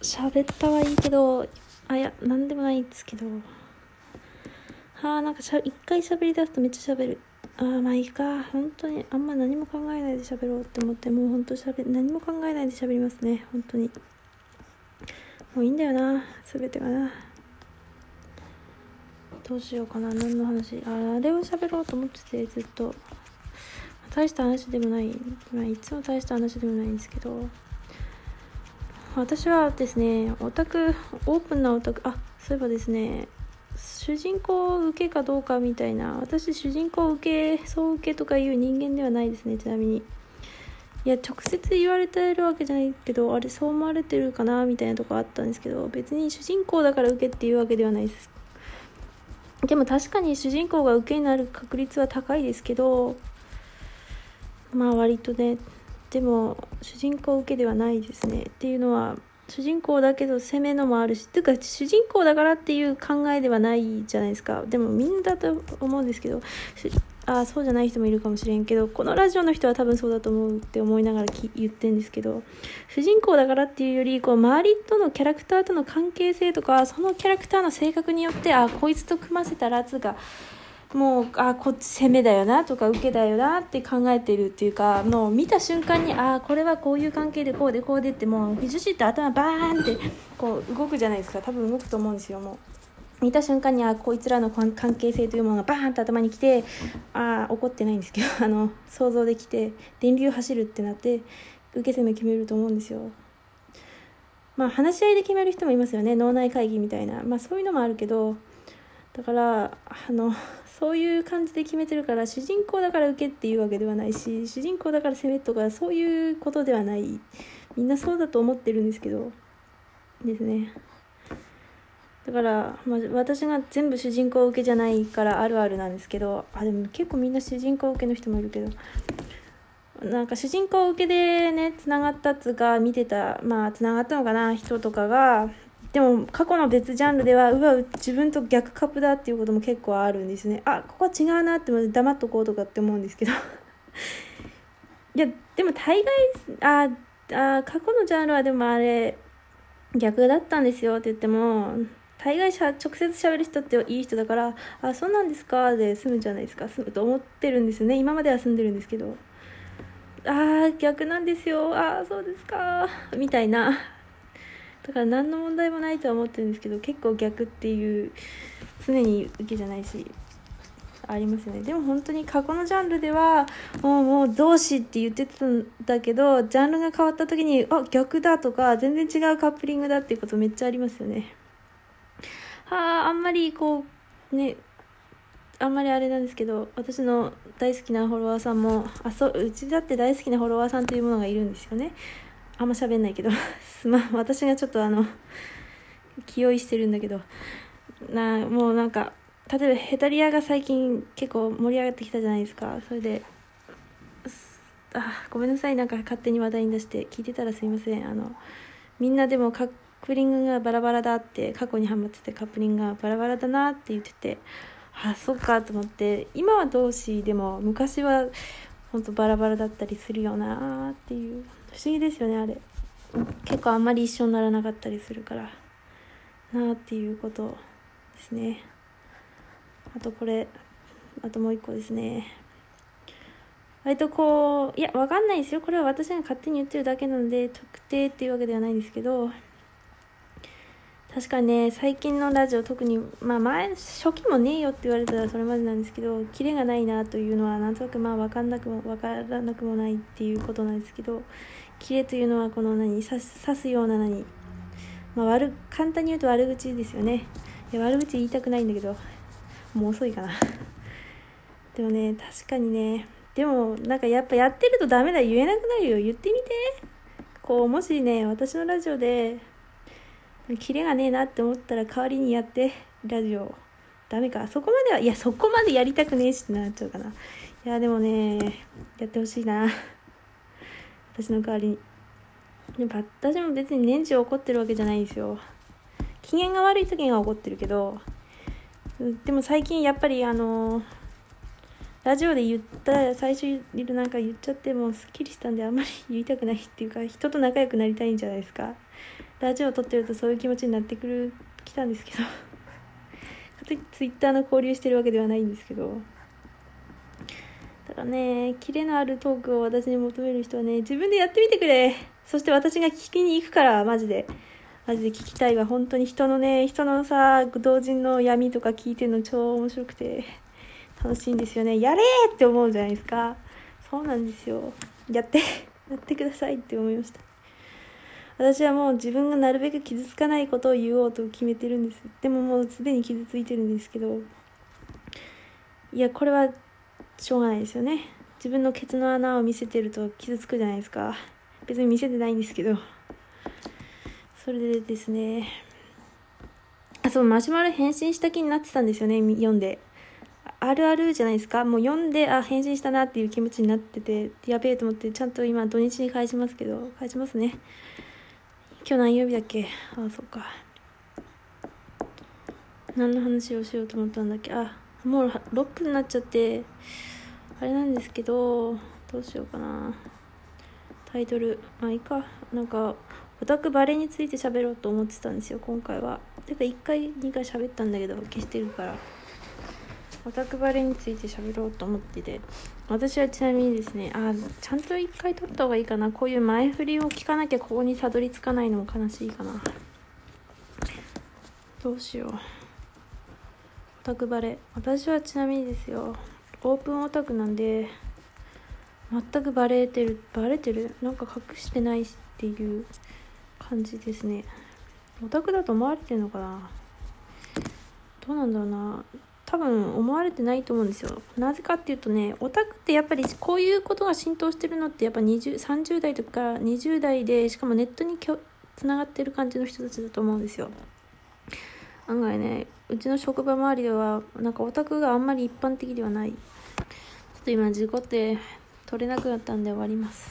喋ったはいいけどあいやなんでもないんですけど。はあなんかしゃ一回喋り出すとめっちゃ喋る。ああまあいいか。本当にあんま何も考えないで喋ろうって思ってもう本当しゃべ何も考えないで喋りますね。本当に。もういいんだよな。全てがな。どうしようかな。何の話。ああれを喋ろうと思っててずっと。大した話でもない、まあ、いつも大した話でもないんですけど。私はですねオタクオープンなオタクあそういえばですね主人公受けかどうかみたいな私主人公受け総受けとかいう人間ではないですねちなみに。いや直接言われてるわけじゃないけどあれそう思われてるかなみたいなとこあったんですけど別に主人公だから受けっていうわけではないです。でも確かに主人公が受けになる確率は高いですけどまあ割とねでも主人公受けではないですねっていうのは主人公だけど攻めのもあるしっていうか主人公だからっていう考えではないじゃないですか。でもみんなだと思うんですけどあそうじゃない人もいるかもしれんけどこのラジオの人は多分そうだと思うって思いながら言ってんですけど主人公だからっていうよりこう周りとのキャラクターとの関係性とかそのキャラクターの性格によってあこいつと組ませたらつがもうあこっち攻めだよなとか受けだよなって考えてるっていうかもう見た瞬間にあこれはこういう関係でこうでこうでってもう女子って頭バーンってこう動くじゃないですか。多分動くと思うんですよもう。見た瞬間にあこいつらの関係性というものがバーンと頭にきてあ怒ってないんですけど あの想像できて電流走るってなって受け攻め決めると思うんですよ。まあ話し合いで決める人もいますよね。脳内会議みたいな。まあそういうのもあるけどだからあのそういう感じで決めてるから主人公だから受けっていうわけではないし主人公だから攻めとかそういうことではない。みんなそうだと思ってるんですけど。ですね。だから、まあ、私が全部主人公受けじゃないからあるあるなんですけどあでも結構みんな主人公受けの人もいるけど。なんか主人公受けでねつながったつが見てたまあつながったのかな人とかがでも過去の別ジャンルではうわ自分と逆カップだっていうことも結構あるんですね。あここは違うなって黙っとこうとかって思うんですけど。いやでも大概ああ過去のジャンルはでもあれ逆だったんですよ。って言っても大概しゃ直接喋る人っていい人だから「あそうなんですか」で済むじゃないですか。済むと思ってるんですよね。今までは済んでるんですけど。ああ逆なんですよ。ああそうですか。みたいな。だから何の問題もないとは思ってるんですけど結構逆っていう常に受けじゃないしありますよね。でも本当に過去のジャンルではもうもう同志って言ってたんだけどジャンルが変わった時にあ逆だとか全然違うカップリングだっていうことめっちゃありますよね。はああんまりこうねあんまりあれなんですけど私の大好きなフォロワーさんもあそううちだって大好きなフォロワーさんというものがいるんですよね。あんま喋んないけどす まん私がちょっとあの気負いしてるんだけどなもうなんか例えばヘタリアが最近結構盛り上がってきたじゃないですか。それであごめんなさい。なんか勝手に話題に出して聞いてたらすいません。あのみんなでもカップリングがバラバラだって過去にハマっててカップリングがバラバラだなって言っててあそっかと思って今は同士でも昔は本当バラバラだったりするよなっていう。不思議ですよねあれ。結構あんまり一緒にならなかったりするから。なあっていうことですね。あとこれあともう一個ですね。割とこういやわかんないですよ。これは私が勝手に言ってるだけなので特定っていうわけではないんですけど。確かね最近のラジオ特にまあ前初期もねえよって言われたらそれまでなんですけどキレがないなというのはなんとなくまあ分かんなくも分からなくもないっていうことなんですけどキレというのはこの何刺すような何まあ悪簡単に言うと悪口ですよね。いや悪口言いたくないんだけどもう遅いかな。でもね確かにねでもなんかやっぱやってるとダメだ言えなくなるよ。言ってみて。こうもしね私のラジオでキレがねえなって思ったら代わりにやってラジオ。ダメか。そこまではいやそこまでやりたくねえしってなっちゃうかな。いやでもねやってほしいな。私の代わりに。でも私も別に年中怒ってるわけじゃないんですよ。機嫌が悪い時には怒ってるけどでも最近やっぱりあのラジオで言った最初なんか言っちゃってもすっきりしたんであんまり言いたくないっていうか人と仲良くなりたいんじゃないですか。ラジオを撮ってるとそういう気持ちになってくるきたんですけど。ツイッターの交流してるわけではないんですけど。だからねキレのあるトークを私に求める人はね自分でやってみてくれ。そして私が聞きに行くからマジで。マジで聞きたいわ。本当に人のね人のさ同人の闇とか聞いてるの超面白くて。楽しいんですよね。やれって思うじゃないですか。そうなんですよ。やって やってくださいって思いました。私はもう自分がなるべく傷つかないことを言おうと決めてるんです。でももうすでに傷ついてるんですけど。いやこれはしょうがないですよね。自分のケツの穴を見せてると傷つくじゃないですか。別に見せてないんですけど。それでですね。あそうマシュマロ返信した気になってたんですよね。読んで。あるあるじゃないですか。もう読んであ返信したなっていう気持ちになっててやべえと思ってちゃんと今土日に返しますけど返しますね。今日何曜日だっけ？ああそっか。何の話をしようと思ったんだっけ？あもう6分になっちゃってあれなんですけどどうしようかな。タイトル。まあいいか。なんかオタクバレについて喋ろうと思ってたんですよ今回は。てか1回2回喋ったんだけど消してるから。オタクバレについて喋ろうと思ってて。私はちなみにですねあちゃんと一回撮った方がいいかな。こういう前振りを聞かなきゃここにたどり着かないのも悲しいかな。どうしよう。オタクバレ。私はちなみにですよオープンオタクなんで全くバレてるバレてる？なんか隠してないっていう感じですね。オタクだと思われてるのかな？どうなんだろうな。多分思われてないと思うんですよ。なぜかっていうとねオタクってやっぱりこういうことが浸透してるのってやっぱ20 30代とか20代でしかもネットにつながってる感じの人たちだと思うんですよ。案外ねうちの職場周りではなんかオタクがあんまり一般的ではない。ちょっと今事故って取れなくなったんで終わります。